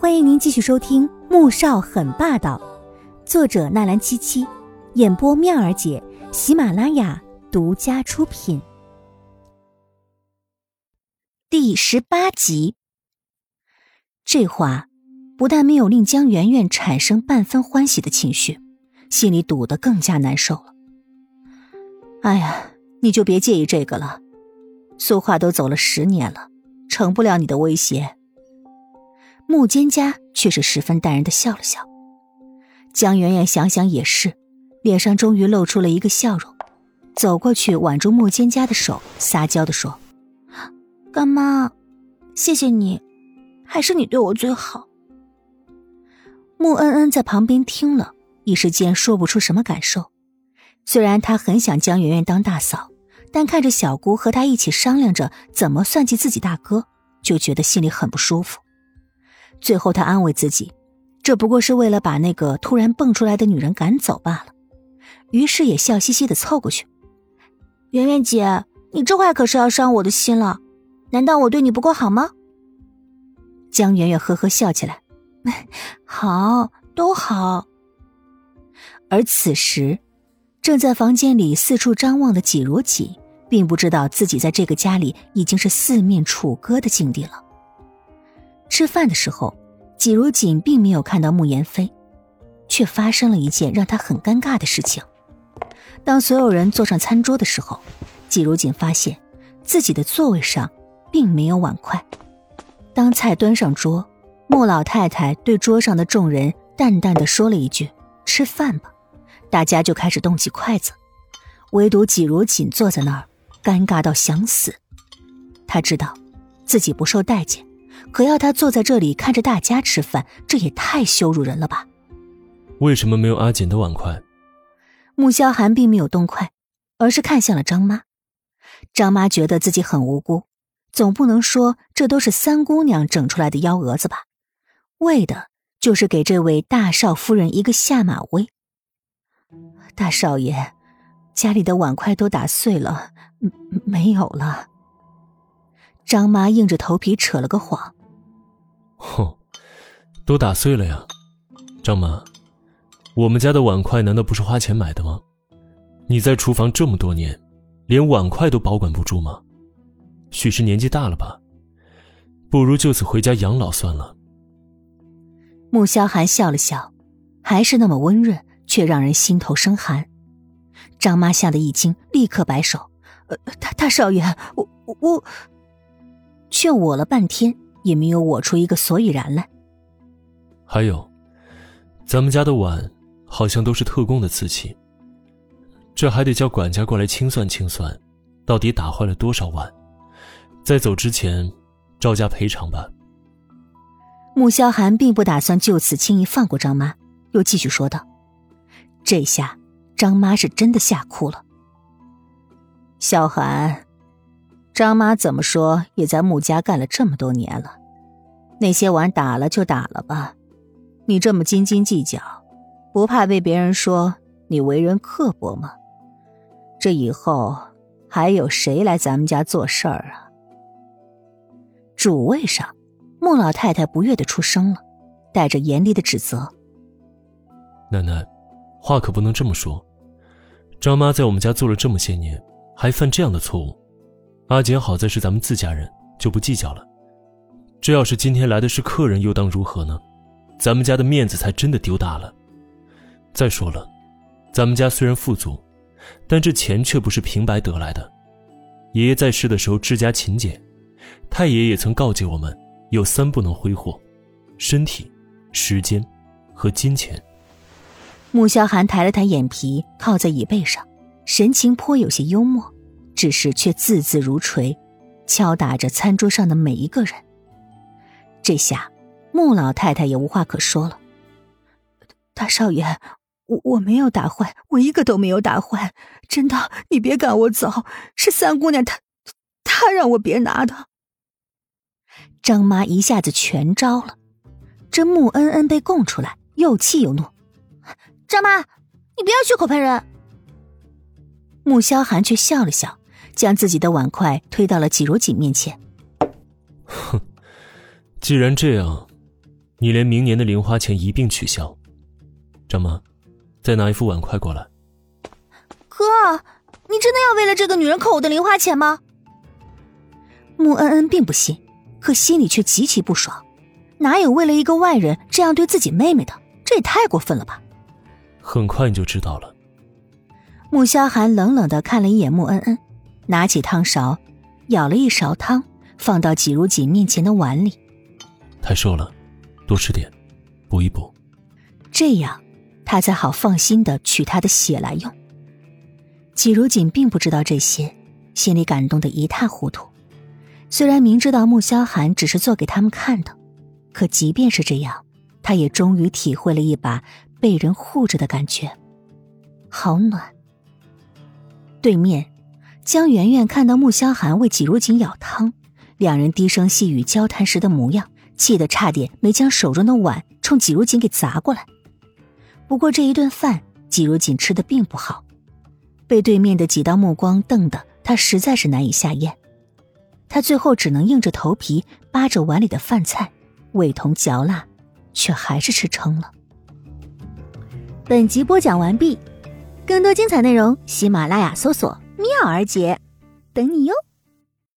欢迎您继续收听《穆少很霸道》，作者纳兰七七，演播妙儿姐，喜马拉雅独家出品。第十八集，这话不但没有令江媛媛产生半分欢喜的情绪，心里堵得更加难受了。哎呀，你就别介意这个了。苏话都走了十年了，成不了你的威胁。穆蒹葭却是十分淡然的笑了笑，江媛媛想想也是，脸上终于露出了一个笑容，走过去挽住穆蒹葭的手，撒娇的说：“干妈，谢谢你，还是你对我最好。”穆恩恩在旁边听了一时间说不出什么感受，虽然他很想江媛媛当大嫂，但看着小姑和他一起商量着怎么算计自己大哥，就觉得心里很不舒服。最后，他安慰自己，这不过是为了把那个突然蹦出来的女人赶走罢了。于是也笑嘻嘻的凑过去：“圆圆姐，你这话可是要伤我的心了。难道我对你不够好吗？”江圆圆呵呵笑起来：“ 好，都好。”而此时，正在房间里四处张望的季如锦，并不知道自己在这个家里已经是四面楚歌的境地了。吃饭的时候，季如锦并没有看到穆言飞，却发生了一件让他很尴尬的事情。当所有人坐上餐桌的时候，季如锦发现自己的座位上并没有碗筷。当菜端上桌，穆老太太对桌上的众人淡淡的说了一句：“吃饭吧。”大家就开始动起筷子，唯独季如锦坐在那儿，尴尬到想死。他知道自己不受待见。可要他坐在这里看着大家吃饭，这也太羞辱人了吧？为什么没有阿锦的碗筷？穆萧寒并没有动筷，而是看向了张妈。张妈觉得自己很无辜，总不能说这都是三姑娘整出来的幺蛾子吧？为的就是给这位大少夫人一个下马威。大少爷，家里的碗筷都打碎了，没有了。张妈硬着头皮扯了个谎。哼，都打碎了呀，张妈，我们家的碗筷难道不是花钱买的吗？你在厨房这么多年，连碗筷都保管不住吗？许是年纪大了吧？不如就此回家养老算了。穆萧寒笑了笑，还是那么温润，却让人心头生寒。张妈吓得一惊，立刻摆手：“呃，大大少爷，我我……”却我了半天。也没有我出一个所以然来。还有，咱们家的碗好像都是特供的瓷器，这还得叫管家过来清算清算，到底打坏了多少碗？在走之前，照价赔偿吧。穆萧寒并不打算就此轻易放过张妈，又继续说道：“这下张妈是真的吓哭了。萧寒。”张妈怎么说也在穆家干了这么多年了，那些碗打了就打了吧，你这么斤斤计较，不怕被别人说你为人刻薄吗？这以后还有谁来咱们家做事儿啊？主位上，穆老太太不悦的出声了，带着严厉的指责：“奶奶，话可不能这么说。张妈在我们家做了这么些年，还犯这样的错误。”阿锦好在是咱们自家人，就不计较了。这要是今天来的是客人，又当如何呢？咱们家的面子才真的丢大了。再说了，咱们家虽然富足，但这钱却不是平白得来的。爷爷在世的时候治家勤俭，太爷也曾告诫我们，有三不能挥霍：身体、时间和金钱。穆萧寒抬了抬眼皮，靠在椅背上，神情颇有些幽默。只是却字字如锤，敲打着餐桌上的每一个人。这下，穆老太太也无话可说了。大少爷，我我没有打坏，我一个都没有打坏，真的，你别赶我走，是三姑娘她，她让我别拿的。张妈一下子全招了，这穆恩恩被供出来，又气又怒。张妈，你不要血口喷人。穆萧寒却笑了笑。将自己的碗筷推到了季如锦面前。哼，既然这样，你连明年的零花钱一并取消。张妈，再拿一副碗筷过来。哥，你真的要为了这个女人扣我的零花钱吗？穆恩恩并不信，可心里却极其不爽。哪有为了一个外人这样对自己妹妹的？这也太过分了吧！很快你就知道了。穆萧寒冷冷的看了一眼穆恩恩，拿起汤勺，舀了一勺汤，放到季如锦面前的碗里。太瘦了，多吃点，补一补。这样，他才好放心的取他的血来用。季如锦并不知道这些，心里感动的一塌糊涂。虽然明知道穆萧寒只是做给他们看的。可即便是这样，他也终于体会了一把被人护着的感觉，好暖。对面，江圆圆看到穆萧寒为季如锦舀汤，两人低声细语交谈时的模样，气得差点没将手中的碗冲季如锦给砸过来。不过这一顿饭，季如锦吃的并不好，被对面的几道目光瞪得他实在是难以下咽，他最后只能硬着头皮扒着碗里的饭菜。味同嚼蜡，却还是吃撑了。本集播讲完毕，更多精彩内容，喜马拉雅搜索“妙儿姐”，等你哟。